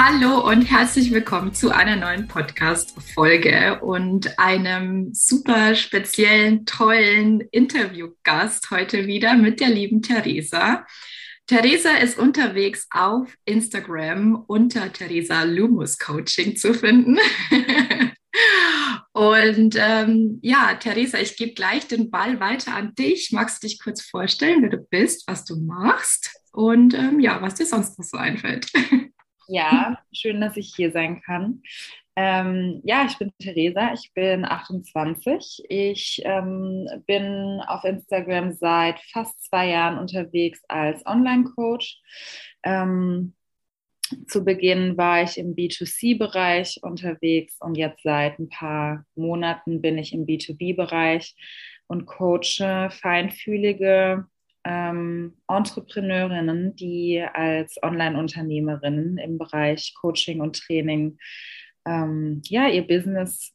Hallo und herzlich willkommen zu einer neuen Podcast-Folge und einem super speziellen, tollen Interviewgast heute wieder mit der lieben Theresa. Theresa ist unterwegs auf Instagram unter Theresa Lumus Coaching zu finden. Und ähm, ja, Theresa, ich gebe gleich den Ball weiter an dich. Magst du dich kurz vorstellen, wer du bist, was du machst und ähm, ja, was dir sonst noch so einfällt? Ja, schön, dass ich hier sein kann. Ähm, ja, ich bin Theresa, ich bin 28. Ich ähm, bin auf Instagram seit fast zwei Jahren unterwegs als Online-Coach. Ähm, zu Beginn war ich im B2C-Bereich unterwegs und jetzt seit ein paar Monaten bin ich im B2B-Bereich und coache feinfühlige ähm, Entrepreneurinnen, die als Online-Unternehmerinnen im Bereich Coaching und Training ähm, ja, ihr Business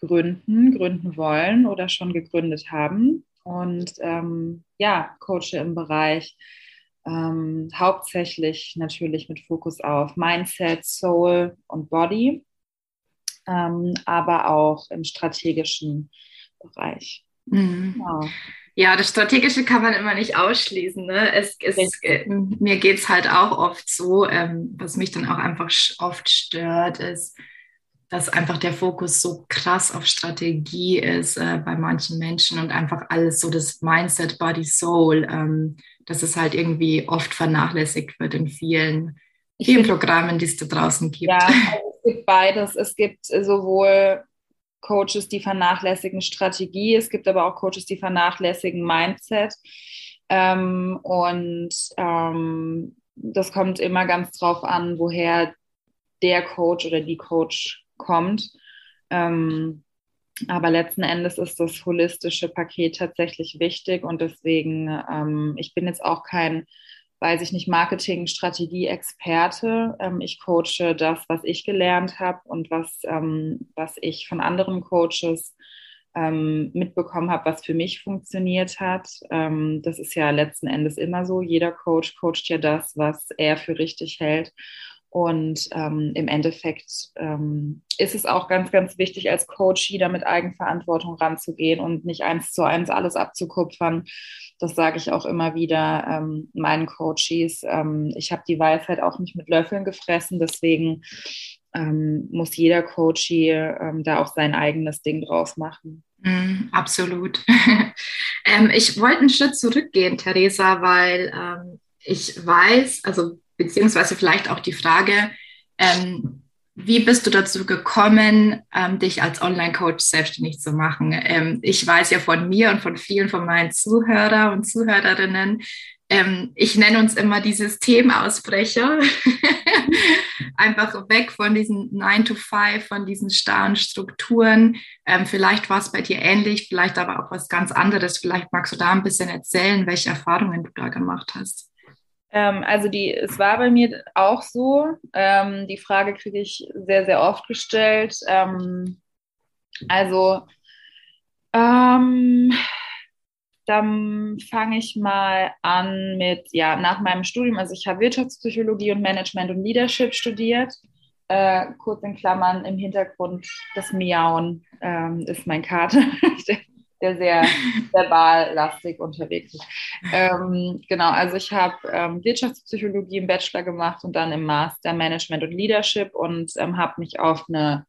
gründen, gründen wollen oder schon gegründet haben. Und ähm, ja, coache im Bereich ähm, hauptsächlich natürlich mit Fokus auf Mindset, Soul und Body, ähm, aber auch im strategischen Bereich. Mhm. Genau. Ja, das Strategische kann man immer nicht ausschließen. Ne? Es, es, äh, mir geht es halt auch oft so, ähm, was mich dann auch einfach oft stört, ist, dass einfach der Fokus so krass auf Strategie ist äh, bei manchen Menschen und einfach alles so das Mindset, Body, Soul, ähm, dass es halt irgendwie oft vernachlässigt wird in vielen, vielen Programmen, die es da draußen gibt. Ja, also es gibt beides. Es gibt sowohl Coaches, die vernachlässigen Strategie, es gibt aber auch Coaches, die vernachlässigen Mindset. Ähm, und ähm, das kommt immer ganz drauf an, woher der Coach oder die Coach kommt. Ähm, aber letzten Endes ist das holistische Paket tatsächlich wichtig und deswegen, ähm, ich bin jetzt auch kein, weiß ich nicht, Marketing-Strategie-Experte. Ähm, ich coache das, was ich gelernt habe und was, ähm, was ich von anderen Coaches ähm, mitbekommen habe, was für mich funktioniert hat. Ähm, das ist ja letzten Endes immer so. Jeder Coach coacht ja das, was er für richtig hält. Und ähm, im Endeffekt ähm, ist es auch ganz, ganz wichtig, als Coach wieder mit Eigenverantwortung ranzugehen und nicht eins zu eins alles abzukupfern. Das sage ich auch immer wieder ähm, meinen Coaches. Ähm, ich habe die Weisheit auch nicht mit Löffeln gefressen, deswegen ähm, muss jeder Coach ähm, da auch sein eigenes Ding draus machen. Mm, absolut. Ich wollte einen Schritt zurückgehen, Theresa, weil ich weiß, also beziehungsweise vielleicht auch die Frage, ähm, wie bist du dazu gekommen, ähm, dich als Online-Coach selbstständig zu machen? Ähm, ich weiß ja von mir und von vielen von meinen Zuhörer und Zuhörerinnen, ähm, ich nenne uns immer die Systemausbrecher. Einfach weg von diesen 9 to 5, von diesen starren Strukturen. Ähm, vielleicht war es bei dir ähnlich, vielleicht aber auch was ganz anderes. Vielleicht magst du da ein bisschen erzählen, welche Erfahrungen du da gemacht hast. Ähm, also die, es war bei mir auch so. Ähm, die Frage kriege ich sehr, sehr oft gestellt. Ähm, also ähm, dann fange ich mal an mit, ja, nach meinem Studium, also ich habe Wirtschaftspsychologie und Management und Leadership studiert. Äh, kurz in Klammern im Hintergrund, das Miauen ähm, ist mein Kater. sehr verballastig unterwegs ist. Ähm, genau, also ich habe ähm, Wirtschaftspsychologie im Bachelor gemacht und dann im Master Management und Leadership und ähm, habe mich auf eine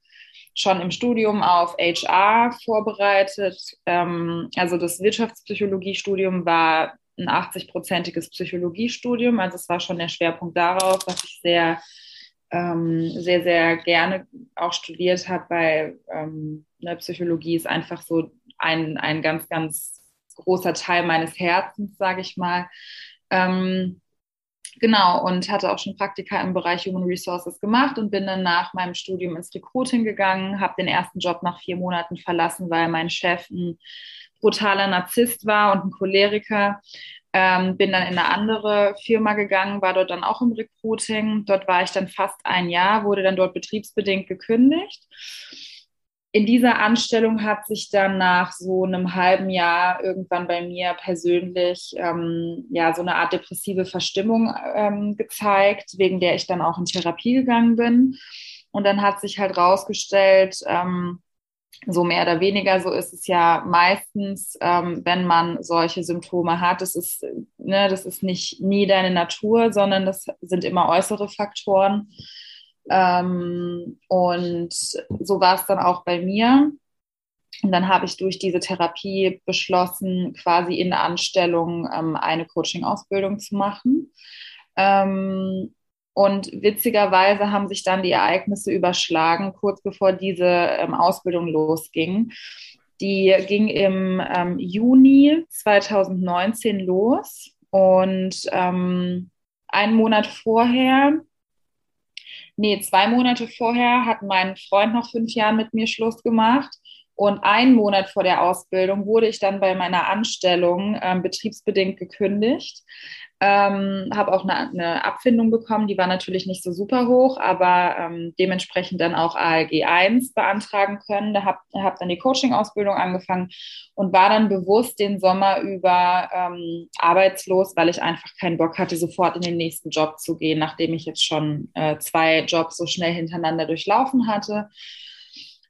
schon im Studium auf HR vorbereitet. Ähm, also das Wirtschaftspsychologiestudium war ein 80-prozentiges Psychologiestudium, also es war schon der Schwerpunkt darauf, was ich sehr ähm, sehr, sehr gerne auch studiert habe, weil ähm, ne, Psychologie ist einfach so ein, ein ganz, ganz großer Teil meines Herzens, sage ich mal. Ähm, genau, und hatte auch schon Praktika im Bereich Human Resources gemacht und bin dann nach meinem Studium ins Recruiting gegangen, habe den ersten Job nach vier Monaten verlassen, weil mein Chef ein brutaler Narzisst war und ein Choleriker. Ähm, bin dann in eine andere Firma gegangen, war dort dann auch im Recruiting. Dort war ich dann fast ein Jahr, wurde dann dort betriebsbedingt gekündigt. In dieser Anstellung hat sich dann nach so einem halben Jahr irgendwann bei mir persönlich ähm, ja so eine Art depressive Verstimmung ähm, gezeigt, wegen der ich dann auch in Therapie gegangen bin. Und dann hat sich halt rausgestellt, ähm, so mehr oder weniger, so ist es ja meistens, ähm, wenn man solche Symptome hat. Das ist, ne, das ist nicht nie deine Natur, sondern das sind immer äußere Faktoren. Ähm, und so war es dann auch bei mir. Und dann habe ich durch diese Therapie beschlossen, quasi in der Anstellung ähm, eine Coaching-Ausbildung zu machen. Ähm, und witzigerweise haben sich dann die Ereignisse überschlagen, kurz bevor diese ähm, Ausbildung losging. Die ging im ähm, Juni 2019 los und ähm, einen Monat vorher, nee, zwei Monate vorher hat mein Freund noch fünf Jahre mit mir Schluss gemacht. Und einen Monat vor der Ausbildung wurde ich dann bei meiner Anstellung ähm, betriebsbedingt gekündigt. Ähm, habe auch eine, eine, Abfindung bekommen, die war natürlich nicht so super hoch, aber ähm, dementsprechend dann auch ALG 1 beantragen können. Da habe hab dann die Coaching-Ausbildung angefangen und war dann bewusst den Sommer über ähm, arbeitslos, weil ich einfach keinen Bock hatte, sofort in den nächsten Job zu gehen, nachdem ich jetzt schon äh, zwei Jobs so schnell hintereinander durchlaufen hatte.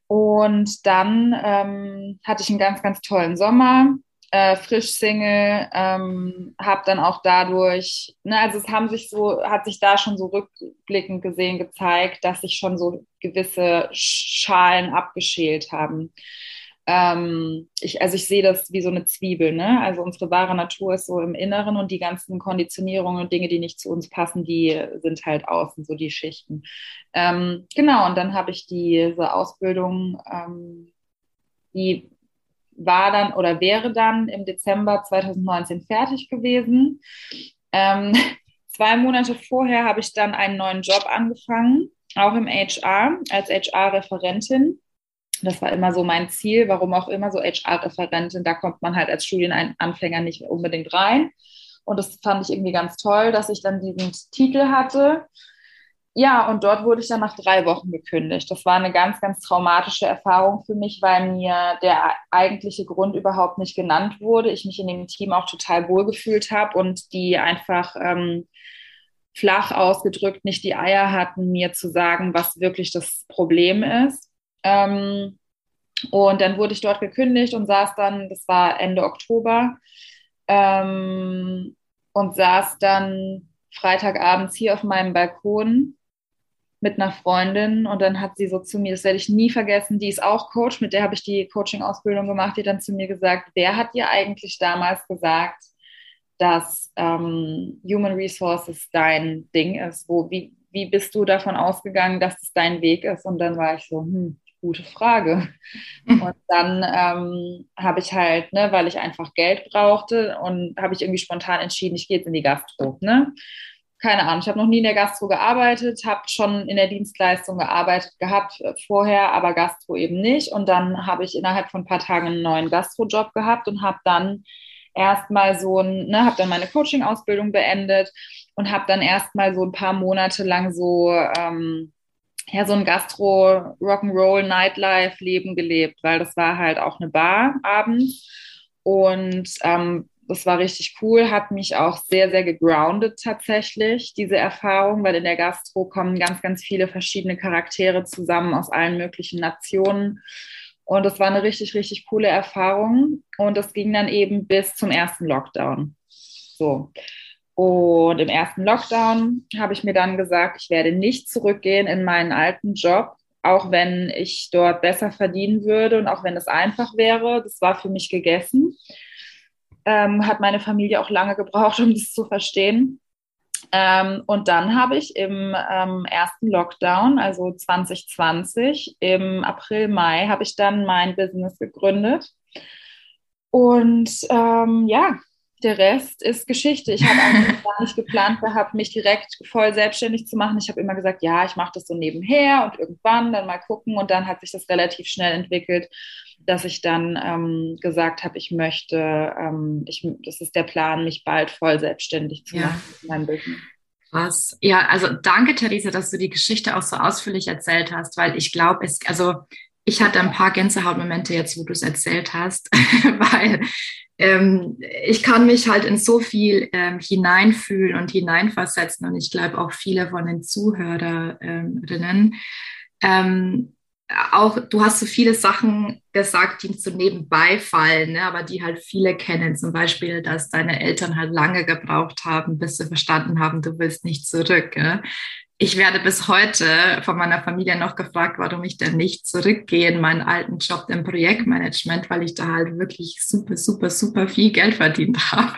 Und dann ähm, hatte ich einen ganz, ganz tollen Sommer äh, frisch Single, ähm, habe dann auch dadurch, ne, also es haben sich so, hat sich da schon so rückblickend gesehen gezeigt, dass sich schon so gewisse Schalen abgeschält haben. Ähm, ich, also ich sehe das wie so eine Zwiebel, ne? Also unsere wahre Natur ist so im Inneren und die ganzen Konditionierungen und Dinge, die nicht zu uns passen, die sind halt außen, so die Schichten. Ähm, genau, und dann habe ich diese Ausbildung, ähm, die war dann oder wäre dann im Dezember 2019 fertig gewesen. Ähm, zwei Monate vorher habe ich dann einen neuen Job angefangen, auch im HR, als HR-Referentin. Das war immer so mein Ziel, warum auch immer so HR-Referentin, da kommt man halt als Studienanfänger nicht unbedingt rein. Und das fand ich irgendwie ganz toll, dass ich dann diesen Titel hatte ja, und dort wurde ich dann nach drei Wochen gekündigt. Das war eine ganz, ganz traumatische Erfahrung für mich, weil mir der eigentliche Grund überhaupt nicht genannt wurde. Ich mich in dem Team auch total wohlgefühlt habe und die einfach ähm, flach ausgedrückt nicht die Eier hatten, mir zu sagen, was wirklich das Problem ist. Ähm, und dann wurde ich dort gekündigt und saß dann, das war Ende Oktober, ähm, und saß dann Freitagabends hier auf meinem Balkon mit einer Freundin und dann hat sie so zu mir, das werde ich nie vergessen, die ist auch Coach, mit der habe ich die Coaching-Ausbildung gemacht, die dann zu mir gesagt, wer hat dir eigentlich damals gesagt, dass ähm, Human Resources dein Ding ist? Wo, wie, wie bist du davon ausgegangen, dass es dein Weg ist? Und dann war ich so, hm, gute Frage. Und dann ähm, habe ich halt, ne, weil ich einfach Geld brauchte und habe ich irgendwie spontan entschieden, ich gehe jetzt in die Gastro. Ne? keine Ahnung, ich habe noch nie in der Gastro gearbeitet, habe schon in der Dienstleistung gearbeitet gehabt äh, vorher, aber Gastro eben nicht. Und dann habe ich innerhalb von ein paar Tagen einen neuen Gastro-Job gehabt und habe dann erstmal so ein, ne, habe dann meine Coaching-Ausbildung beendet und habe dann erstmal so ein paar Monate lang so, ähm, ja, so ein Gastro, Rock'n'Roll, Nightlife-Leben gelebt, weil das war halt auch eine Bar abends. Und ähm, das war richtig cool, hat mich auch sehr, sehr gegroundet tatsächlich, diese Erfahrung, weil in der Gastro kommen ganz, ganz viele verschiedene Charaktere zusammen aus allen möglichen Nationen. Und das war eine richtig, richtig coole Erfahrung. Und das ging dann eben bis zum ersten Lockdown. So. Und im ersten Lockdown habe ich mir dann gesagt, ich werde nicht zurückgehen in meinen alten Job, auch wenn ich dort besser verdienen würde und auch wenn es einfach wäre. Das war für mich gegessen ähm, hat meine Familie auch lange gebraucht, um das zu verstehen. Ähm, und dann habe ich im ähm, ersten Lockdown, also 2020, im April, Mai, habe ich dann mein Business gegründet. Und ähm, ja, der Rest ist Geschichte. Ich habe eigentlich gar nicht geplant gehabt, mich direkt voll selbstständig zu machen. Ich habe immer gesagt, ja, ich mache das so nebenher und irgendwann dann mal gucken. Und dann hat sich das relativ schnell entwickelt, dass ich dann ähm, gesagt habe, ich möchte, ähm, ich, das ist der Plan, mich bald voll selbstständig zu machen ja. in meinem Business. Krass. Ja, also danke, Theresa, dass du die Geschichte auch so ausführlich erzählt hast, weil ich glaube, es, also ich hatte ein paar Gänsehautmomente jetzt, wo du es erzählt hast, weil ähm, ich kann mich halt in so viel ähm, hineinfühlen und hineinversetzen und ich glaube auch viele von den Zuhörerinnen. Ähm, auch du hast so viele Sachen gesagt, die so nebenbei fallen, ne, aber die halt viele kennen. Zum Beispiel, dass deine Eltern halt lange gebraucht haben, bis sie verstanden haben, du willst nicht zurück. Ne? Ich werde bis heute von meiner Familie noch gefragt, warum ich denn nicht zurückgehe in meinen alten Job im Projektmanagement, weil ich da halt wirklich super, super, super viel Geld verdient habe.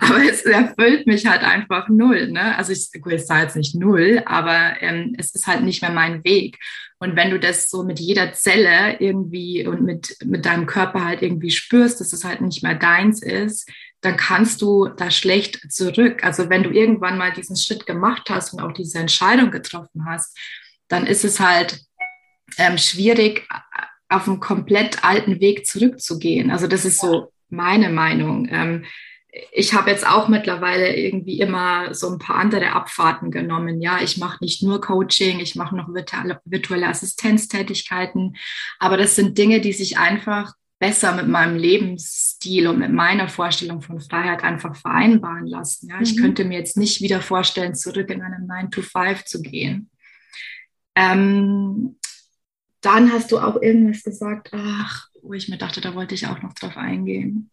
aber es erfüllt mich halt einfach null. Ne? Also ich, gut, ich sage jetzt nicht null, aber ähm, es ist halt nicht mehr mein Weg. Und wenn du das so mit jeder Zelle irgendwie und mit, mit deinem Körper halt irgendwie spürst, dass es halt nicht mehr deins ist, dann kannst du da schlecht zurück. Also wenn du irgendwann mal diesen Schritt gemacht hast und auch diese Entscheidung getroffen hast, dann ist es halt ähm, schwierig, auf einen komplett alten Weg zurückzugehen. Also das ist so meine Meinung. Ähm, ich habe jetzt auch mittlerweile irgendwie immer so ein paar andere Abfahrten genommen. Ja, ich mache nicht nur Coaching, ich mache noch virtuelle, virtuelle Assistenztätigkeiten, aber das sind Dinge, die sich einfach besser mit meinem Lebensstil und mit meiner Vorstellung von Freiheit einfach vereinbaren lassen. Ja, mhm. ich könnte mir jetzt nicht wieder vorstellen, zurück in einem 9 to 5 zu gehen. Ähm, dann hast du auch irgendwas gesagt, ach, wo ich mir dachte, da wollte ich auch noch drauf eingehen.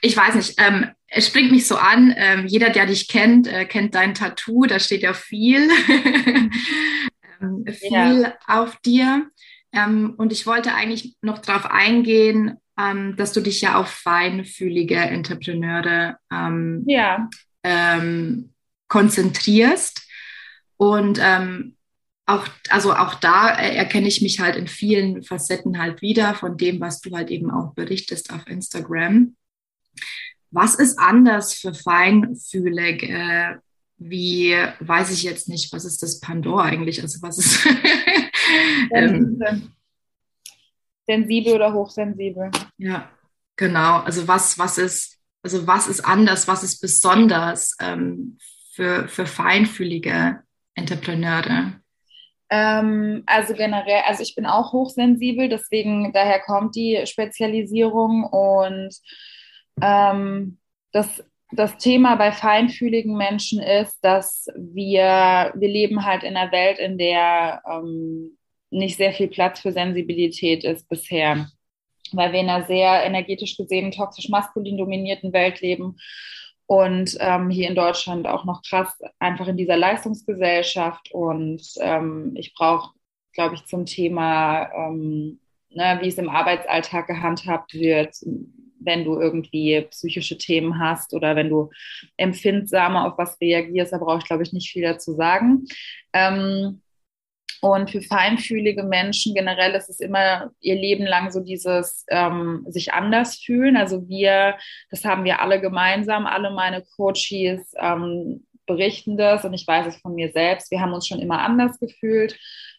Ich weiß nicht, ähm, es springt mich so an. Ähm, jeder, der dich kennt, äh, kennt dein Tattoo. Da steht ja viel, ähm, viel ja. auf dir. Ähm, und ich wollte eigentlich noch darauf eingehen, ähm, dass du dich ja auf feinfühlige Entrepreneure ähm, ja. Ähm, konzentrierst. Und ähm, auch, also auch da erkenne ich mich halt in vielen Facetten halt wieder von dem, was du halt eben auch berichtest auf Instagram. Was ist anders für feinfühlig? Äh, wie, weiß ich jetzt nicht, was ist das Pandora eigentlich? Also was ist ähm, Sensibel oder hochsensibel. Ja, genau. Also was, was ist, also was ist anders, was ist besonders ähm, für, für feinfühlige Entrepreneure? Ähm, also generell, also ich bin auch hochsensibel, deswegen daher kommt die Spezialisierung und ähm, das das Thema bei feinfühligen Menschen ist, dass wir, wir leben halt in einer Welt, in der ähm, nicht sehr viel Platz für Sensibilität ist bisher, weil wir in einer sehr energetisch gesehen toxisch maskulin dominierten Welt leben und ähm, hier in Deutschland auch noch krass einfach in dieser Leistungsgesellschaft und ähm, ich brauche, glaube ich, zum Thema, ähm, ne, wie es im Arbeitsalltag gehandhabt wird, wenn du irgendwie psychische Themen hast oder wenn du empfindsamer auf was reagierst, da brauche ich, glaube ich, nicht viel dazu sagen. Ähm, und für feinfühlige Menschen generell ist es immer ihr Leben lang so dieses ähm, sich anders fühlen. Also wir, das haben wir alle gemeinsam, alle meine Coaches ähm, berichten das und ich weiß es von mir selbst. Wir haben uns schon immer anders gefühlt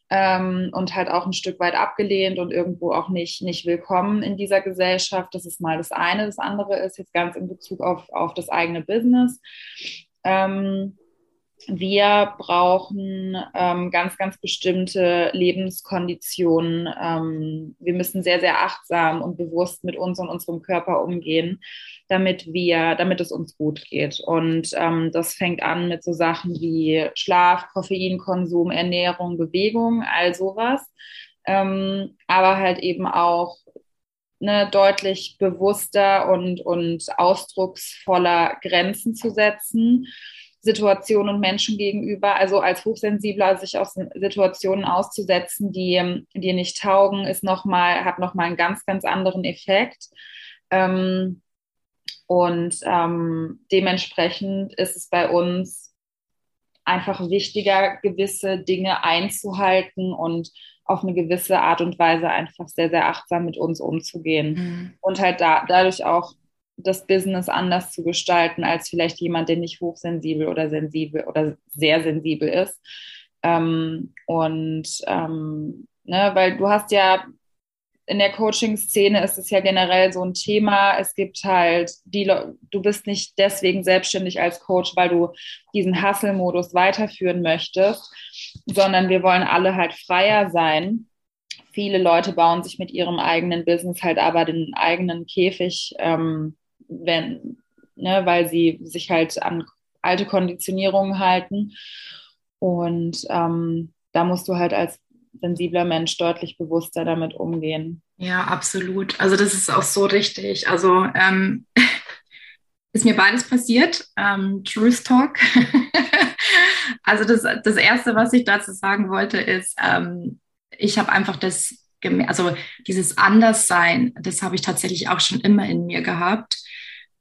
ähm, und halt auch ein Stück weit abgelehnt und irgendwo auch nicht, nicht willkommen in dieser Gesellschaft. Das ist mal das eine. Das andere ist jetzt ganz in Bezug auf, auf das eigene Business. Ähm, wir brauchen ähm, ganz, ganz bestimmte Lebenskonditionen. Ähm, wir müssen sehr, sehr achtsam und bewusst mit uns und unserem Körper umgehen, damit wir, damit es uns gut geht. Und ähm, das fängt an mit so Sachen wie Schlaf, Koffeinkonsum, Ernährung, Bewegung, all sowas. Ähm, aber halt eben auch ne, deutlich bewusster und, und ausdrucksvoller Grenzen zu setzen Situationen und Menschen gegenüber, also als Hochsensibler sich auf Situationen auszusetzen, die ähm, dir nicht taugen, ist noch mal, hat nochmal einen ganz, ganz anderen Effekt. Ähm, und ähm, dementsprechend ist es bei uns einfach wichtiger, gewisse Dinge einzuhalten und auf eine gewisse Art und Weise einfach sehr, sehr achtsam mit uns umzugehen. Mhm. Und halt da, dadurch auch das Business anders zu gestalten als vielleicht jemand, der nicht hochsensibel oder sensibel oder sehr sensibel ist. Ähm, und ähm, ne, weil du hast ja in der Coaching-Szene ist es ja generell so ein Thema. Es gibt halt die, du bist nicht deswegen selbstständig als Coach, weil du diesen Hustle-Modus weiterführen möchtest, sondern wir wollen alle halt freier sein. Viele Leute bauen sich mit ihrem eigenen Business halt aber den eigenen Käfig, ähm, wenn, ne, weil sie sich halt an alte Konditionierungen halten. Und ähm, da musst du halt als sensibler Mensch deutlich bewusster damit umgehen. Ja, absolut. Also das ist auch so richtig. Also ähm, ist mir beides passiert. Ähm, Truth Talk. also das, das Erste, was ich dazu sagen wollte, ist, ähm, ich habe einfach das, also dieses Anderssein, das habe ich tatsächlich auch schon immer in mir gehabt.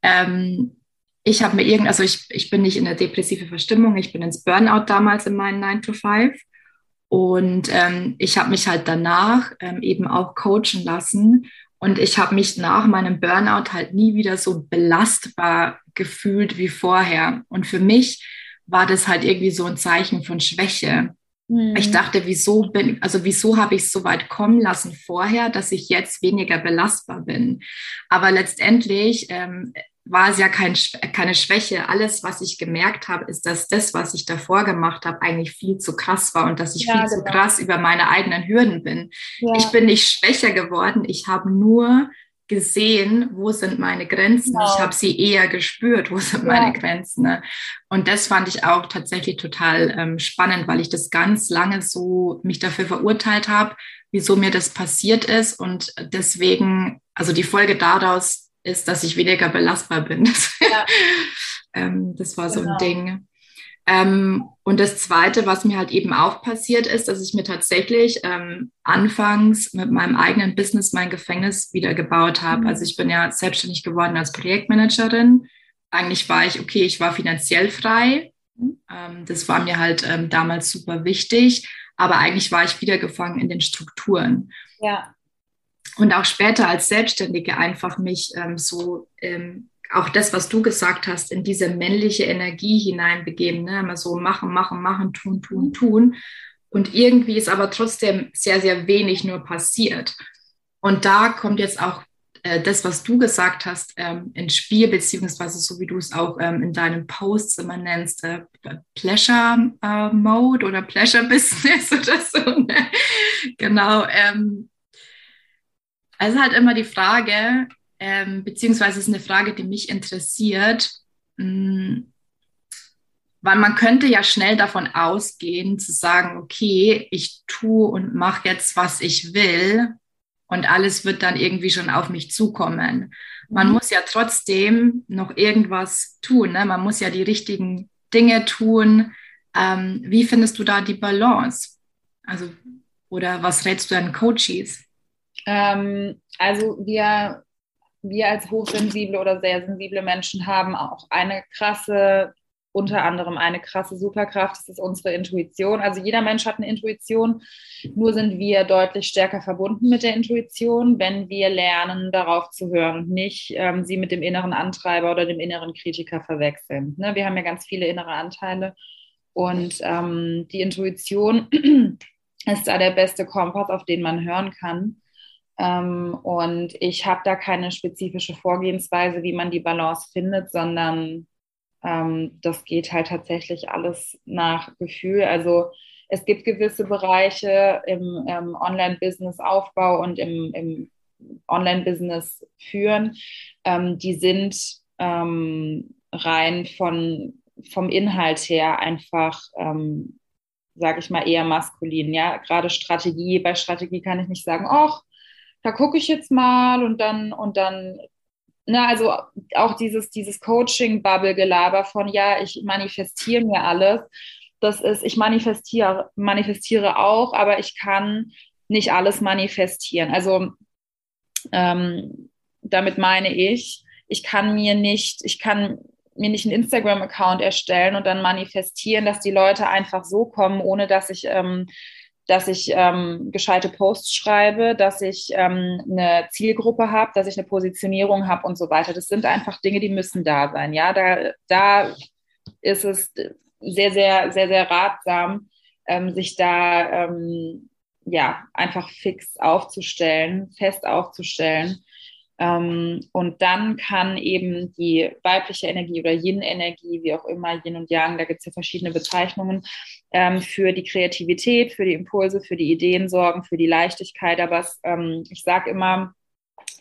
Ähm, ich habe mir irgend, also ich, ich bin nicht in der depressive Verstimmung, ich bin ins Burnout damals in meinen 9 to 5 und ähm, ich habe mich halt danach ähm, eben auch coachen lassen. Und ich habe mich nach meinem Burnout halt nie wieder so belastbar gefühlt wie vorher. Und für mich war das halt irgendwie so ein Zeichen von Schwäche. Mhm. Ich dachte, wieso bin, also wieso habe ich es so weit kommen lassen vorher, dass ich jetzt weniger belastbar bin? Aber letztendlich ähm, war es ja kein, keine Schwäche. Alles, was ich gemerkt habe, ist, dass das, was ich davor gemacht habe, eigentlich viel zu krass war und dass ich ja, viel genau. zu krass über meine eigenen Hürden bin. Ja. Ich bin nicht schwächer geworden. Ich habe nur gesehen, wo sind meine Grenzen. Genau. Ich habe sie eher gespürt, wo sind ja. meine Grenzen. Ne? Und das fand ich auch tatsächlich total ähm, spannend, weil ich das ganz lange so mich dafür verurteilt habe, wieso mir das passiert ist. Und deswegen, also die Folge daraus ist, dass ich weniger belastbar bin. Ja. ähm, das war so genau. ein Ding. Ähm, und das Zweite, was mir halt eben auch passiert ist, dass ich mir tatsächlich ähm, anfangs mit meinem eigenen Business mein Gefängnis wieder gebaut habe. Mhm. Also ich bin ja selbstständig geworden als Projektmanagerin. Eigentlich war ich, okay, ich war finanziell frei. Mhm. Ähm, das war mir halt ähm, damals super wichtig. Aber eigentlich war ich wieder gefangen in den Strukturen. Ja und auch später als Selbstständige einfach mich ähm, so ähm, auch das, was du gesagt hast, in diese männliche Energie hineinbegeben, ne? immer so machen, machen, machen, tun, tun, tun. Und irgendwie ist aber trotzdem sehr, sehr wenig nur passiert. Und da kommt jetzt auch äh, das, was du gesagt hast, ähm, ins Spiel, beziehungsweise so wie du es auch ähm, in deinen Posts immer nennst, äh, Pleasure äh, Mode oder Pleasure Business oder so. Ne? Genau. Ähm, also halt immer die Frage, ähm, beziehungsweise ist eine Frage, die mich interessiert, mh, hm, weil man könnte ja schnell davon ausgehen, zu sagen, okay, ich tue und mache jetzt, was ich will und alles wird dann irgendwie schon auf mich zukommen. Man mhm. muss ja trotzdem noch irgendwas tun. Ne? Man muss ja die richtigen Dinge tun. Ähm, wie findest du da die Balance? Also, oder was rätst du deinen Coaches? Ähm, also wir, wir als hochsensible oder sehr sensible Menschen haben auch eine krasse, unter anderem eine krasse Superkraft, das ist unsere Intuition. Also jeder Mensch hat eine Intuition, nur sind wir deutlich stärker verbunden mit der Intuition, wenn wir lernen, darauf zu hören und nicht ähm, sie mit dem inneren Antreiber oder dem inneren Kritiker verwechseln. Ne? Wir haben ja ganz viele innere Anteile und ähm, die Intuition ist da der beste Kompass, auf den man hören kann. Ähm, und ich habe da keine spezifische Vorgehensweise, wie man die Balance findet, sondern ähm, das geht halt tatsächlich alles nach Gefühl. Also es gibt gewisse Bereiche im, im Online-Business-Aufbau und im, im Online-Business führen, ähm, die sind ähm, rein von, vom Inhalt her einfach ähm, sage ich mal, eher maskulin. Ja, gerade Strategie. Bei Strategie kann ich nicht sagen, ach, da gucke ich jetzt mal und dann, und dann, na, ne, also auch dieses, dieses Coaching-Bubble-Gelaber von, ja, ich manifestiere mir alles. Das ist, ich manifestiere, manifestiere auch, aber ich kann nicht alles manifestieren. Also ähm, damit meine ich, ich kann mir nicht, ich kann mir nicht einen Instagram-Account erstellen und dann manifestieren, dass die Leute einfach so kommen, ohne dass ich ähm, dass ich ähm, gescheite Posts schreibe, dass ich ähm, eine Zielgruppe habe, dass ich eine Positionierung habe und so weiter. Das sind einfach Dinge, die müssen da sein. Ja, da, da ist es sehr, sehr, sehr, sehr ratsam, ähm, sich da ähm, ja einfach fix aufzustellen, fest aufzustellen. Ähm, und dann kann eben die weibliche Energie oder Yin-Energie, wie auch immer, Yin und Yang, da gibt es ja verschiedene Bezeichnungen, ähm, für die Kreativität, für die Impulse, für die Ideen sorgen, für die Leichtigkeit. Aber es, ähm, ich sage immer,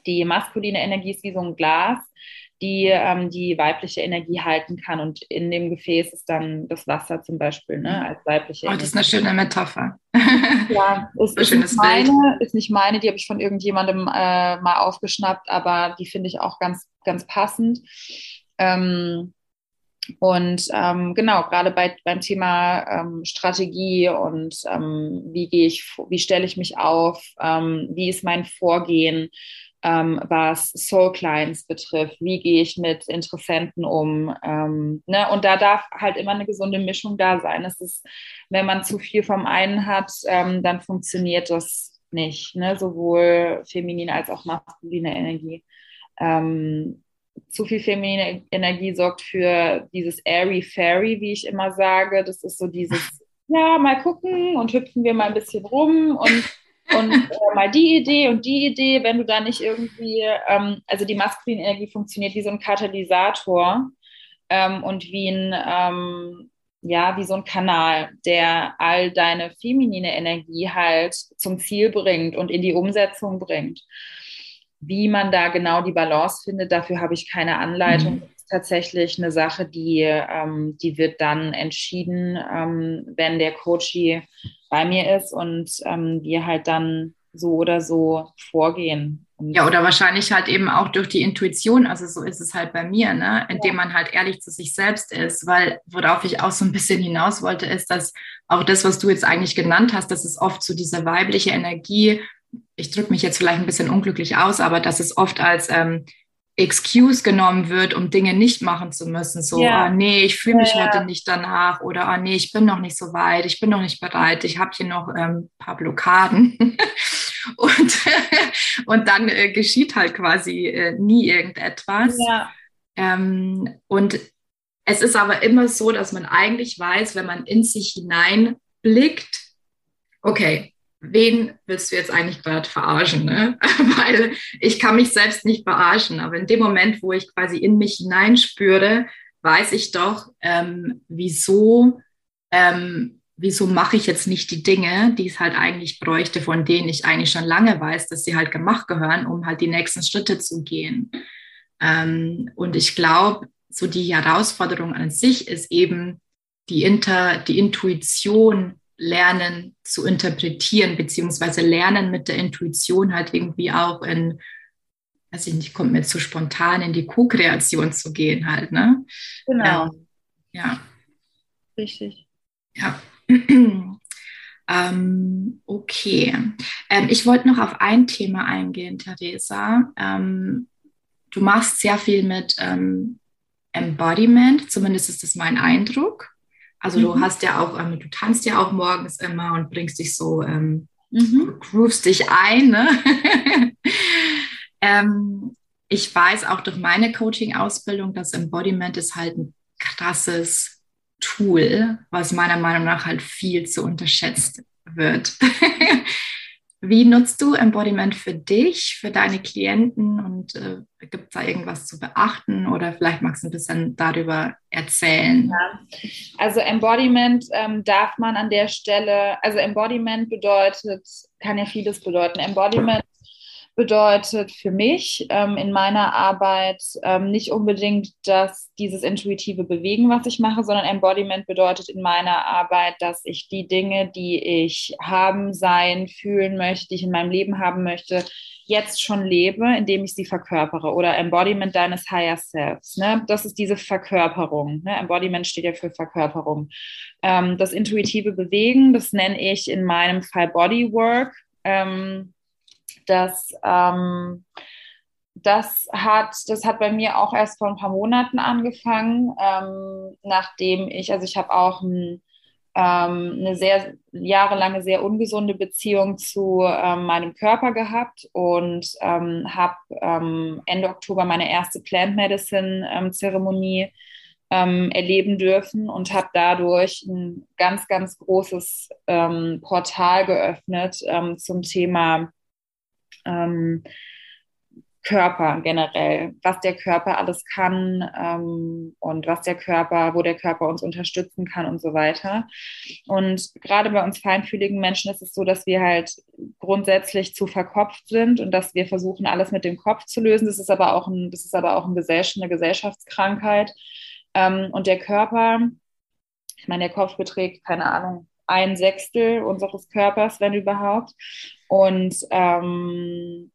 die maskuline Energie ist wie so ein Glas die ähm, die weibliche Energie halten kann. Und in dem Gefäß ist dann das Wasser zum Beispiel ne, als weibliche oh, Energie. Das ist eine schöne Metapher. ja, ist, ist, nicht meine, ist nicht meine, die habe ich von irgendjemandem äh, mal aufgeschnappt, aber die finde ich auch ganz, ganz passend. Ähm, und ähm, genau, gerade bei, beim Thema ähm, Strategie und ähm, wie gehe ich, wie stelle ich mich auf, ähm, wie ist mein Vorgehen, ähm, was Soul Clients betrifft, wie gehe ich mit Interessenten um. Ähm, ne? Und da darf halt immer eine gesunde Mischung da sein. Es ist, wenn man zu viel vom einen hat, ähm, dann funktioniert das nicht, ne? sowohl feminine als auch maskuline Energie. Ähm, zu viel feminine Energie sorgt für dieses airy fairy, wie ich immer sage. Das ist so dieses, ja, mal gucken und hüpfen wir mal ein bisschen rum und und äh, mal die Idee und die Idee, wenn du da nicht irgendwie, ähm, also die maskuline Energie funktioniert wie so ein Katalysator ähm, und wie ein, ähm, ja, wie so ein Kanal, der all deine feminine Energie halt zum Ziel bringt und in die Umsetzung bringt. Wie man da genau die Balance findet, dafür habe ich keine Anleitung. Mhm. Ist tatsächlich eine Sache, die, ähm, die wird dann entschieden, ähm, wenn der Coachie bei mir ist und ähm, wir halt dann so oder so vorgehen. Und ja, oder wahrscheinlich halt eben auch durch die Intuition, also so ist es halt bei mir, ne? indem man halt ehrlich zu sich selbst ist, weil worauf ich auch so ein bisschen hinaus wollte, ist, dass auch das, was du jetzt eigentlich genannt hast, dass es oft so diese weibliche Energie, ich drücke mich jetzt vielleicht ein bisschen unglücklich aus, aber dass es oft als ähm, Excuse genommen wird, um Dinge nicht machen zu müssen. So, ja. oh, nee, ich fühle mich ja, heute nicht danach oder oh, nee, ich bin noch nicht so weit, ich bin noch nicht bereit, ich habe hier noch ein ähm, paar Blockaden. und, und dann äh, geschieht halt quasi äh, nie irgendetwas. Ja. Ähm, und es ist aber immer so, dass man eigentlich weiß, wenn man in sich hineinblickt, okay, wen willst du jetzt eigentlich gerade verarschen? Ne? Weil ich kann mich selbst nicht verarschen, aber in dem Moment, wo ich quasi in mich hineinspüre, weiß ich doch, ähm, wieso, ähm, wieso mache ich jetzt nicht die Dinge, die es halt eigentlich bräuchte, von denen ich eigentlich schon lange weiß, dass sie halt gemacht gehören, um halt die nächsten Schritte zu gehen. Ähm, und ich glaube, so die Herausforderung an sich ist eben die, Inter, die Intuition lernen zu interpretieren, beziehungsweise lernen mit der Intuition halt irgendwie auch in, weiß ich nicht, kommt mir zu spontan in die Co-Kreation zu gehen halt, ne? Genau. Ähm, ja. Richtig. Ja. ähm, okay. Ähm, ich wollte noch auf ein Thema eingehen, Theresa. Ähm, du machst sehr viel mit ähm, Embodiment, zumindest ist das mein Eindruck. Also mhm. du hast ja auch, ähm, du tanzt ja auch morgens immer und bringst dich so, ähm, mhm. groovst dich ein. Ne? ähm, ich weiß auch durch meine Coaching-Ausbildung, dass Embodiment ist halt ein krasses Tool, was meiner Meinung nach halt viel zu unterschätzt wird. Wie nutzt du Embodiment für dich, für deine Klienten und äh, gibt es da irgendwas zu beachten oder vielleicht magst du ein bisschen darüber erzählen? Ja. Also Embodiment ähm, darf man an der Stelle, also Embodiment bedeutet, kann ja vieles bedeuten. Embodiment bedeutet für mich ähm, in meiner Arbeit ähm, nicht unbedingt dass dieses intuitive Bewegen, was ich mache, sondern Embodiment bedeutet in meiner Arbeit, dass ich die Dinge, die ich haben, sein, fühlen möchte, die ich in meinem Leben haben möchte, jetzt schon lebe, indem ich sie verkörpere oder Embodiment deines Higher Selves. Ne? Das ist diese Verkörperung. Ne? Embodiment steht ja für Verkörperung. Ähm, das intuitive Bewegen, das nenne ich in meinem Fall Bodywork. Ähm, das, ähm, das, hat, das hat bei mir auch erst vor ein paar Monaten angefangen, ähm, nachdem ich, also ich habe auch ein ähm, eine sehr jahrelange sehr ungesunde Beziehung zu ähm, meinem Körper gehabt und ähm, habe ähm, Ende Oktober meine erste Plant Medicine ähm, ähm, erleben dürfen und habe dadurch ein ganz, ganz großes Portal geöffnet zum Thema Körper generell, was der Körper alles kann ähm, und was der Körper, wo der Körper uns unterstützen kann und so weiter. Und gerade bei uns feinfühligen Menschen ist es so, dass wir halt grundsätzlich zu verkopft sind und dass wir versuchen, alles mit dem Kopf zu lösen. Das ist aber auch, ein, das ist aber auch ein Gesell eine Gesellschaftskrankheit. Ähm, und der Körper, ich meine, der Kopf beträgt, keine Ahnung, ein Sechstel unseres Körpers, wenn überhaupt. Und ähm,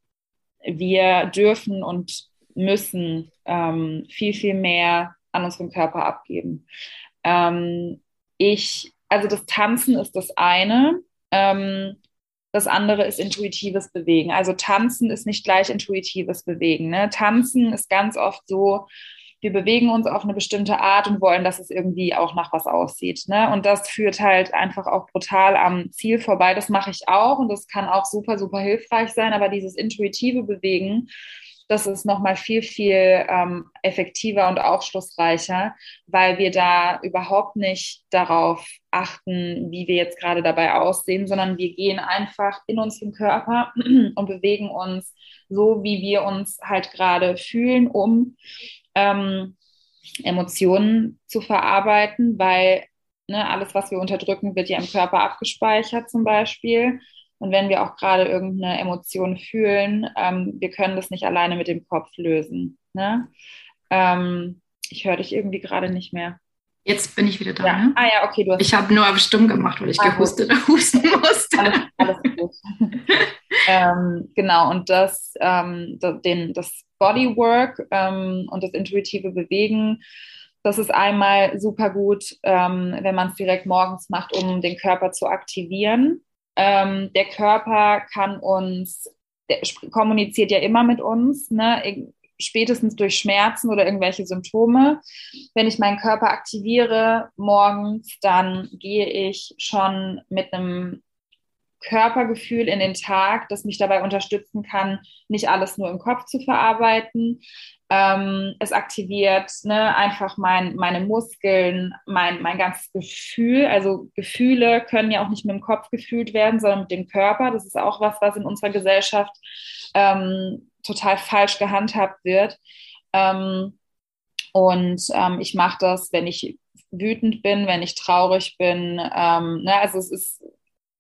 wir dürfen und müssen ähm, viel, viel mehr an unserem Körper abgeben. Ähm, ich, also das Tanzen ist das eine. Ähm, das andere ist intuitives Bewegen. Also tanzen ist nicht gleich intuitives Bewegen. Ne? Tanzen ist ganz oft so, wir bewegen uns auf eine bestimmte Art und wollen, dass es irgendwie auch nach was aussieht. Ne? Und das führt halt einfach auch brutal am Ziel vorbei. Das mache ich auch und das kann auch super, super hilfreich sein. Aber dieses intuitive Bewegen, das ist nochmal viel, viel ähm, effektiver und aufschlussreicher, weil wir da überhaupt nicht darauf achten, wie wir jetzt gerade dabei aussehen, sondern wir gehen einfach in unseren Körper und bewegen uns so, wie wir uns halt gerade fühlen, um ähm, Emotionen zu verarbeiten, weil ne, alles, was wir unterdrücken, wird ja im Körper abgespeichert zum Beispiel. Und wenn wir auch gerade irgendeine Emotion fühlen, ähm, wir können das nicht alleine mit dem Kopf lösen. Ne? Ähm, ich höre dich irgendwie gerade nicht mehr. Jetzt bin ich wieder da. Ja. Ne? Ah ja, okay. Du hast ich habe nur auf stumm gemacht, weil ich ah, gehustet oder husten musste. Alles, alles gut. ähm, genau, und das, ähm, das, den, das Bodywork ähm, und das intuitive Bewegen, das ist einmal super gut, ähm, wenn man es direkt morgens macht, um den Körper zu aktivieren. Ähm, der Körper kann uns, der kommuniziert ja immer mit uns, ne? spätestens durch Schmerzen oder irgendwelche Symptome. Wenn ich meinen Körper aktiviere morgens, dann gehe ich schon mit einem Körpergefühl in den Tag, das mich dabei unterstützen kann, nicht alles nur im Kopf zu verarbeiten. Ähm, es aktiviert ne, einfach mein, meine Muskeln, mein, mein ganzes Gefühl. Also Gefühle können ja auch nicht mit dem Kopf gefühlt werden, sondern mit dem Körper. Das ist auch was, was in unserer Gesellschaft ähm, total falsch gehandhabt wird. Ähm, und ähm, ich mache das, wenn ich wütend bin, wenn ich traurig bin. Ähm, ne, also es ist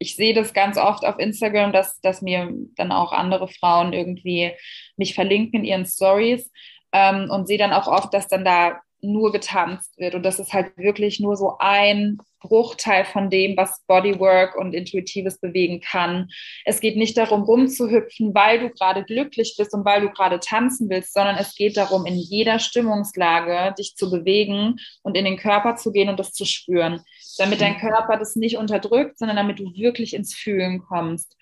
ich sehe das ganz oft auf Instagram, dass, dass mir dann auch andere Frauen irgendwie mich verlinken in ihren Stories ähm, und sehe dann auch oft, dass dann da nur getanzt wird. Und das ist halt wirklich nur so ein Bruchteil von dem, was Bodywork und intuitives Bewegen kann. Es geht nicht darum, rumzuhüpfen, weil du gerade glücklich bist und weil du gerade tanzen willst, sondern es geht darum, in jeder Stimmungslage dich zu bewegen und in den Körper zu gehen und das zu spüren, damit dein Körper das nicht unterdrückt, sondern damit du wirklich ins Fühlen kommst.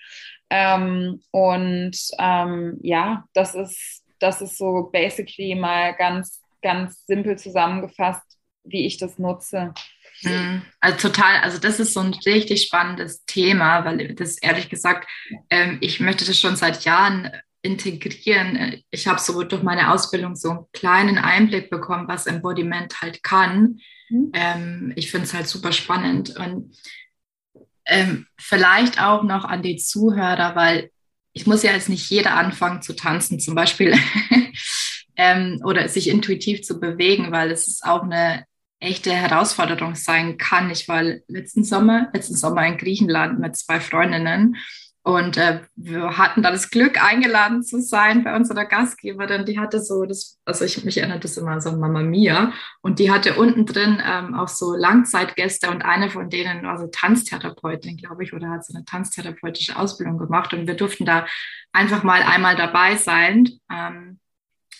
Ähm, und ähm, ja, das ist, das ist so basically mal ganz, ganz simpel zusammengefasst, wie ich das nutze. Mhm. Also total, also das ist so ein richtig spannendes Thema, weil das ehrlich gesagt, ähm, ich möchte das schon seit Jahren integrieren. Ich habe so durch meine Ausbildung so einen kleinen Einblick bekommen, was Embodiment halt kann. Mhm. Ich finde es halt super spannend und ähm, vielleicht auch noch an die Zuhörer, weil ich muss ja jetzt nicht jeder anfangen zu tanzen zum Beispiel oder sich intuitiv zu bewegen, weil es ist auch eine echte Herausforderung sein kann. Ich war letzten Sommer, letzten Sommer in Griechenland mit zwei Freundinnen und äh, wir hatten da das Glück, eingeladen zu sein bei unserer Gastgeberin. Die hatte so das, also ich mich erinnert das immer so an Mama Mia. Und die hatte unten drin ähm, auch so Langzeitgäste und eine von denen war so Tanztherapeutin, glaube ich, oder hat so eine tanztherapeutische Ausbildung gemacht. Und wir durften da einfach mal einmal dabei sein. Ähm,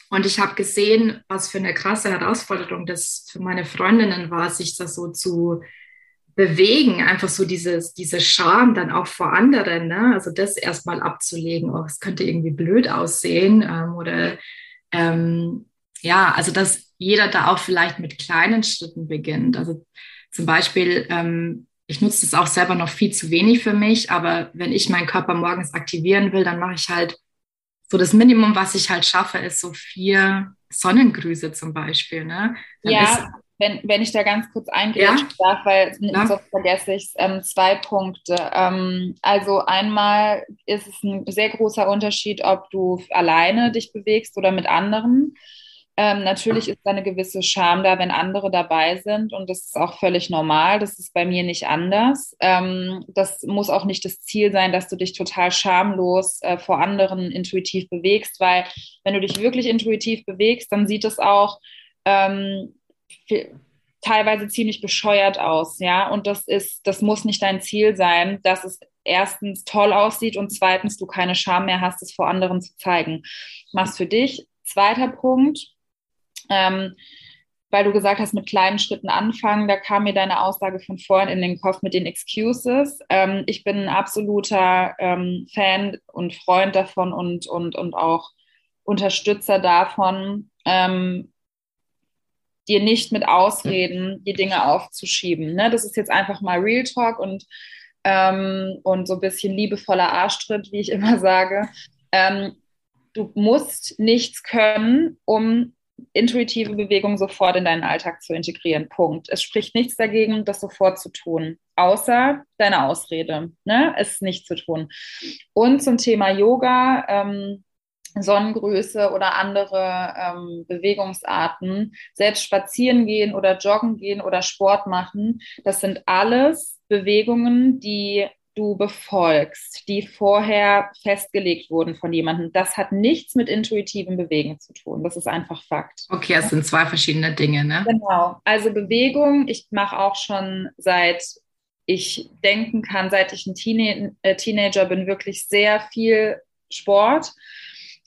und ich habe gesehen, was für eine krasse Herausforderung das für meine Freundinnen war, sich das so zu bewegen, einfach so dieses, diese Scham dann auch vor anderen, ne? also das erstmal abzulegen, oh, es könnte irgendwie blöd aussehen ähm, oder ähm, ja, also dass jeder da auch vielleicht mit kleinen Schritten beginnt. Also zum Beispiel, ähm, ich nutze das auch selber noch viel zu wenig für mich, aber wenn ich meinen Körper morgens aktivieren will, dann mache ich halt so das Minimum, was ich halt schaffe, ist so vier Sonnengrüße zum Beispiel. Ne? ja, wenn, wenn ich da ganz kurz eingehen ja? darf, weil ja. sonst vergesse ich es, ähm, zwei Punkte. Ähm, also einmal ist es ein sehr großer Unterschied, ob du alleine dich bewegst oder mit anderen. Ähm, natürlich ist da eine gewisse Scham da, wenn andere dabei sind und das ist auch völlig normal. Das ist bei mir nicht anders. Ähm, das muss auch nicht das Ziel sein, dass du dich total schamlos äh, vor anderen intuitiv bewegst, weil wenn du dich wirklich intuitiv bewegst, dann sieht es auch ähm, teilweise ziemlich bescheuert aus, ja. Und das ist, das muss nicht dein Ziel sein, dass es erstens toll aussieht und zweitens du keine Scham mehr hast, es vor anderen zu zeigen. Mach's für dich. Zweiter Punkt ähm, weil du gesagt hast, mit kleinen Schritten anfangen, da kam mir deine Aussage von vorhin in den Kopf mit den Excuses. Ähm, ich bin ein absoluter ähm, Fan und Freund davon und, und, und auch Unterstützer davon, ähm, dir nicht mit Ausreden die Dinge aufzuschieben. Ne? Das ist jetzt einfach mal Real Talk und, ähm, und so ein bisschen liebevoller Arschtritt, wie ich immer sage. Ähm, du musst nichts können, um intuitive Bewegung sofort in deinen Alltag zu integrieren. Punkt. Es spricht nichts dagegen, das sofort zu tun, außer deine Ausrede, ne? es nicht zu tun. Und zum Thema Yoga, ähm, Sonnengröße oder andere ähm, Bewegungsarten, selbst spazieren gehen oder joggen gehen oder Sport machen, das sind alles Bewegungen, die du befolgst, die vorher festgelegt wurden von jemandem. Das hat nichts mit intuitivem Bewegen zu tun. Das ist einfach Fakt. Okay, es sind zwei verschiedene Dinge, ne? Genau. Also Bewegung, ich mache auch schon seit ich denken kann, seit ich ein Teenie äh, Teenager bin, wirklich sehr viel Sport.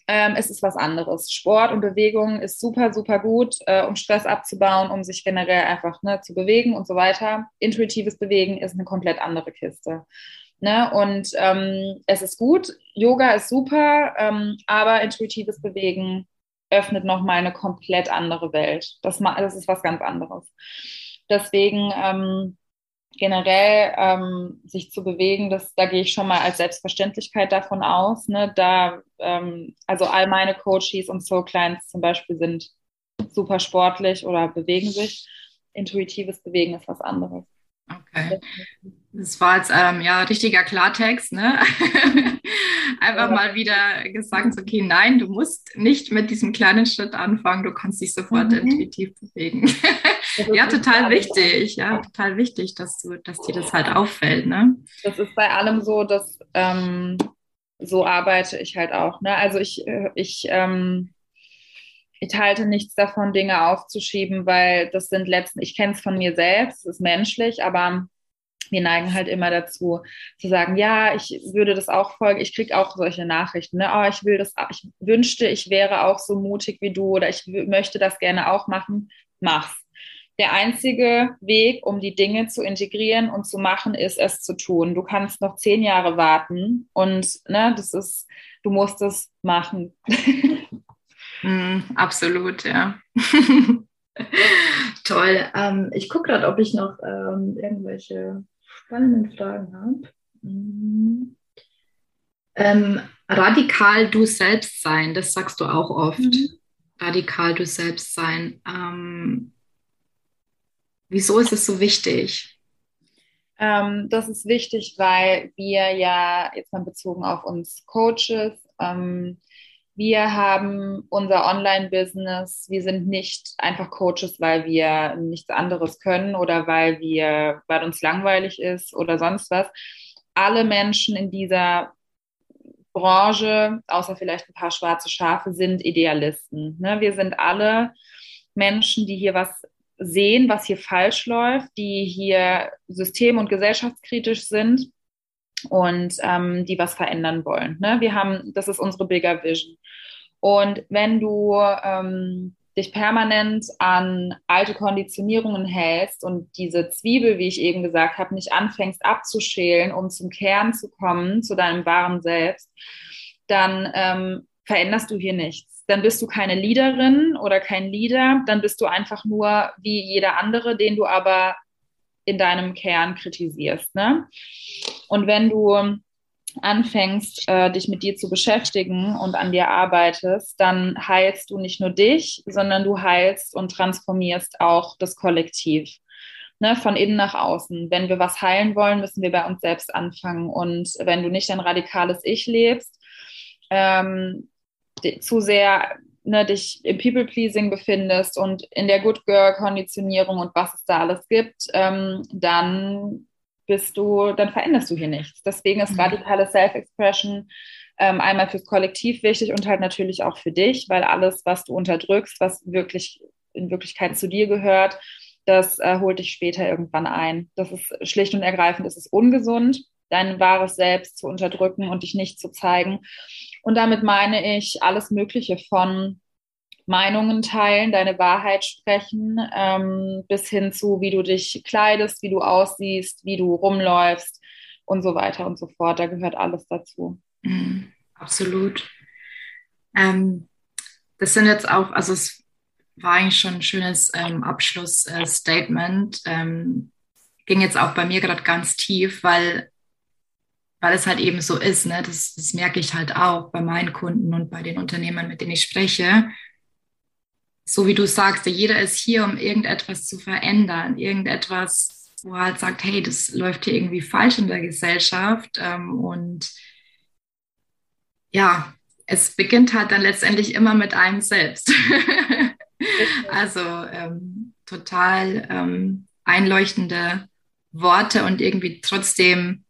Ähm, es ist was anderes. Sport und Bewegung ist super, super gut, äh, um Stress abzubauen, um sich generell einfach ne, zu bewegen und so weiter. Intuitives Bewegen ist eine komplett andere Kiste. Ne? Und ähm, es ist gut, Yoga ist super, ähm, aber intuitives Bewegen öffnet nochmal eine komplett andere Welt. Das, das ist was ganz anderes. Deswegen ähm, generell ähm, sich zu bewegen, das, da gehe ich schon mal als Selbstverständlichkeit davon aus. Ne? Da, ähm, also all meine Coaches und Soul Clients zum Beispiel sind super sportlich oder bewegen sich. Intuitives Bewegen ist was anderes. Okay. Das war jetzt ähm, ja richtiger Klartext, ne? Einfach mal wieder gesagt, okay, nein, du musst nicht mit diesem kleinen Schritt anfangen, du kannst dich sofort mhm. intuitiv bewegen. ja, total wichtig, ja, total wichtig, dass du, dass dir das halt auffällt, ne? Das ist bei allem so, dass ähm, so arbeite ich halt auch, ne? Also ich, äh, ich ähm, ich halte nichts davon, Dinge aufzuschieben, weil das sind letzten, ich kenne es von mir selbst, es ist menschlich, aber wir neigen halt immer dazu zu sagen, ja, ich würde das auch folgen, ich kriege auch solche Nachrichten, ne? oh, ich will das, ich wünschte, ich wäre auch so mutig wie du oder ich möchte das gerne auch machen, mach's. Der einzige Weg, um die Dinge zu integrieren und zu machen, ist es zu tun. Du kannst noch zehn Jahre warten und ne, das ist, du musst es machen. Mm, absolut, ja. Toll. Ähm, ich gucke gerade, ob ich noch ähm, irgendwelche spannenden Fragen habe. Mhm. Ähm, radikal du selbst sein, das sagst du auch oft. Mhm. Radikal du selbst sein. Ähm, wieso ist es so wichtig? Ähm, das ist wichtig, weil wir ja jetzt mal bezogen auf uns Coaches ähm, wir haben unser Online-Business. Wir sind nicht einfach Coaches, weil wir nichts anderes können oder weil wir, weil uns langweilig ist oder sonst was. Alle Menschen in dieser Branche, außer vielleicht ein paar schwarze Schafe, sind Idealisten. Ne? Wir sind alle Menschen, die hier was sehen, was hier falsch läuft, die hier system- und gesellschaftskritisch sind und ähm, die was verändern wollen. Ne? Wir haben, das ist unsere Bigger Vision. Und wenn du ähm, dich permanent an alte Konditionierungen hältst und diese Zwiebel, wie ich eben gesagt habe, nicht anfängst abzuschälen, um zum Kern zu kommen, zu deinem wahren Selbst, dann ähm, veränderst du hier nichts. Dann bist du keine Leaderin oder kein Leader, dann bist du einfach nur wie jeder andere, den du aber in deinem Kern kritisierst. Ne? Und wenn du anfängst, äh, dich mit dir zu beschäftigen und an dir arbeitest, dann heilst du nicht nur dich, sondern du heilst und transformierst auch das Kollektiv. Ne, von innen nach außen. Wenn wir was heilen wollen, müssen wir bei uns selbst anfangen. Und wenn du nicht ein radikales Ich lebst, ähm, zu sehr ne, dich im People-Pleasing befindest und in der Good Girl-Konditionierung und was es da alles gibt, ähm, dann bist du, dann veränderst du hier nichts. Deswegen ist mhm. radikale Self-Expression ähm, einmal fürs Kollektiv wichtig und halt natürlich auch für dich, weil alles, was du unterdrückst, was wirklich in Wirklichkeit zu dir gehört, das äh, holt dich später irgendwann ein. Das ist schlicht und ergreifend, es ist ungesund, dein wahres Selbst zu unterdrücken und dich nicht zu zeigen. Und damit meine ich alles Mögliche von Meinungen teilen, deine Wahrheit sprechen, ähm, bis hin zu, wie du dich kleidest, wie du aussiehst, wie du rumläufst und so weiter und so fort. Da gehört alles dazu. Mhm, absolut. Ähm, das sind jetzt auch, also es war eigentlich schon ein schönes ähm, Abschlussstatement. Ähm, ging jetzt auch bei mir gerade ganz tief, weil weil es halt eben so ist. Ne? Das, das merke ich halt auch bei meinen Kunden und bei den Unternehmern, mit denen ich spreche so wie du sagst, jeder ist hier, um irgendetwas zu verändern, irgendetwas, wo er halt sagt, hey, das läuft hier irgendwie falsch in der Gesellschaft. Ähm, und ja, es beginnt halt dann letztendlich immer mit einem selbst. also ähm, total ähm, einleuchtende Worte und irgendwie trotzdem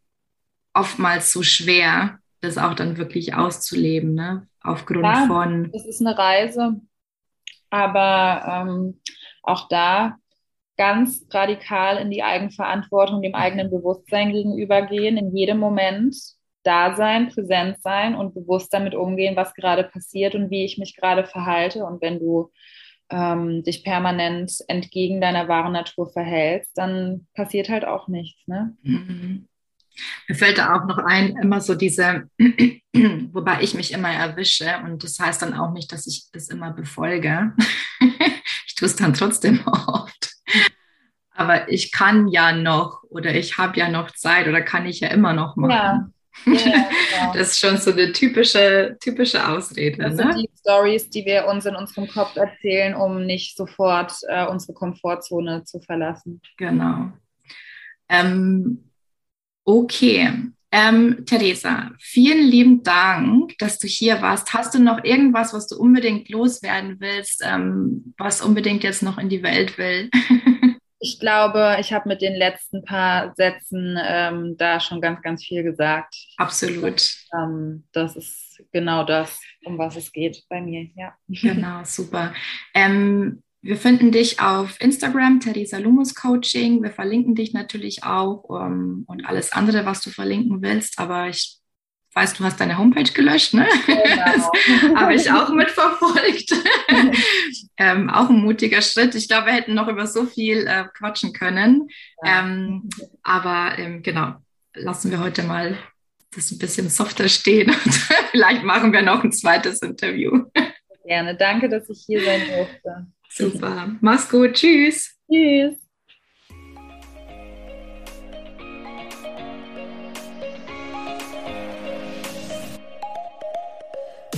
oftmals so schwer, das auch dann wirklich auszuleben, ne? Aufgrund ja, von. Es ist eine Reise aber ähm, auch da ganz radikal in die Eigenverantwortung, dem eigenen Bewusstsein gegenübergehen, in jedem Moment da sein, präsent sein und bewusst damit umgehen, was gerade passiert und wie ich mich gerade verhalte. Und wenn du ähm, dich permanent entgegen deiner wahren Natur verhältst, dann passiert halt auch nichts. Ne? Mhm. Mir fällt da auch noch ein, immer so diese, wobei ich mich immer erwische und das heißt dann auch nicht, dass ich das immer befolge. ich tue es dann trotzdem oft. Aber ich kann ja noch oder ich habe ja noch Zeit oder kann ich ja immer noch machen. Ja. Ja, genau. Das ist schon so eine typische, typische Ausrede. Das ne? sind die Stories, die wir uns in unserem Kopf erzählen, um nicht sofort äh, unsere Komfortzone zu verlassen. Genau. Ähm, Okay. Ähm, Theresa, vielen lieben Dank, dass du hier warst. Hast du noch irgendwas, was du unbedingt loswerden willst, ähm, was unbedingt jetzt noch in die Welt will? ich glaube, ich habe mit den letzten paar Sätzen ähm, da schon ganz, ganz viel gesagt. Absolut. Ähm, das ist genau das, um was es geht bei mir, ja. Genau, super. Wir finden dich auf Instagram, Theresa Lumus Coaching. Wir verlinken dich natürlich auch um, ähm, und alles andere, was du verlinken willst. Aber ich weiß, du hast deine Homepage gelöscht, ne? Genau. Habe ich auch mitverfolgt. ähm, auch ein mutiger Schritt. Ich glaube, wir hätten noch über so viel äh, quatschen können. Ja. Ähm, aber ähm, genau, lassen wir heute mal das ein bisschen softer stehen und vielleicht machen wir noch ein zweites Interview. Gerne. Danke, dass ich hier sein durfte. Super. Mach's gut. Tschüss. Tschüss.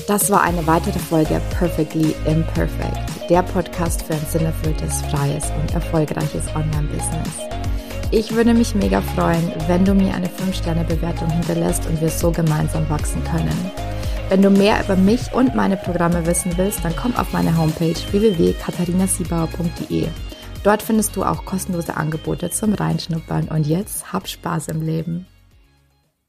Das war eine weitere Folge Perfectly Imperfect, der Podcast für ein sinnerfülltes, freies und erfolgreiches Online-Business. Ich würde mich mega freuen, wenn du mir eine 5-Sterne-Bewertung hinterlässt und wir so gemeinsam wachsen können. Wenn du mehr über mich und meine Programme wissen willst, dann komm auf meine Homepage www.katharinasiebauer.de. Dort findest du auch kostenlose Angebote zum Reinschnuppern und jetzt hab Spaß im Leben.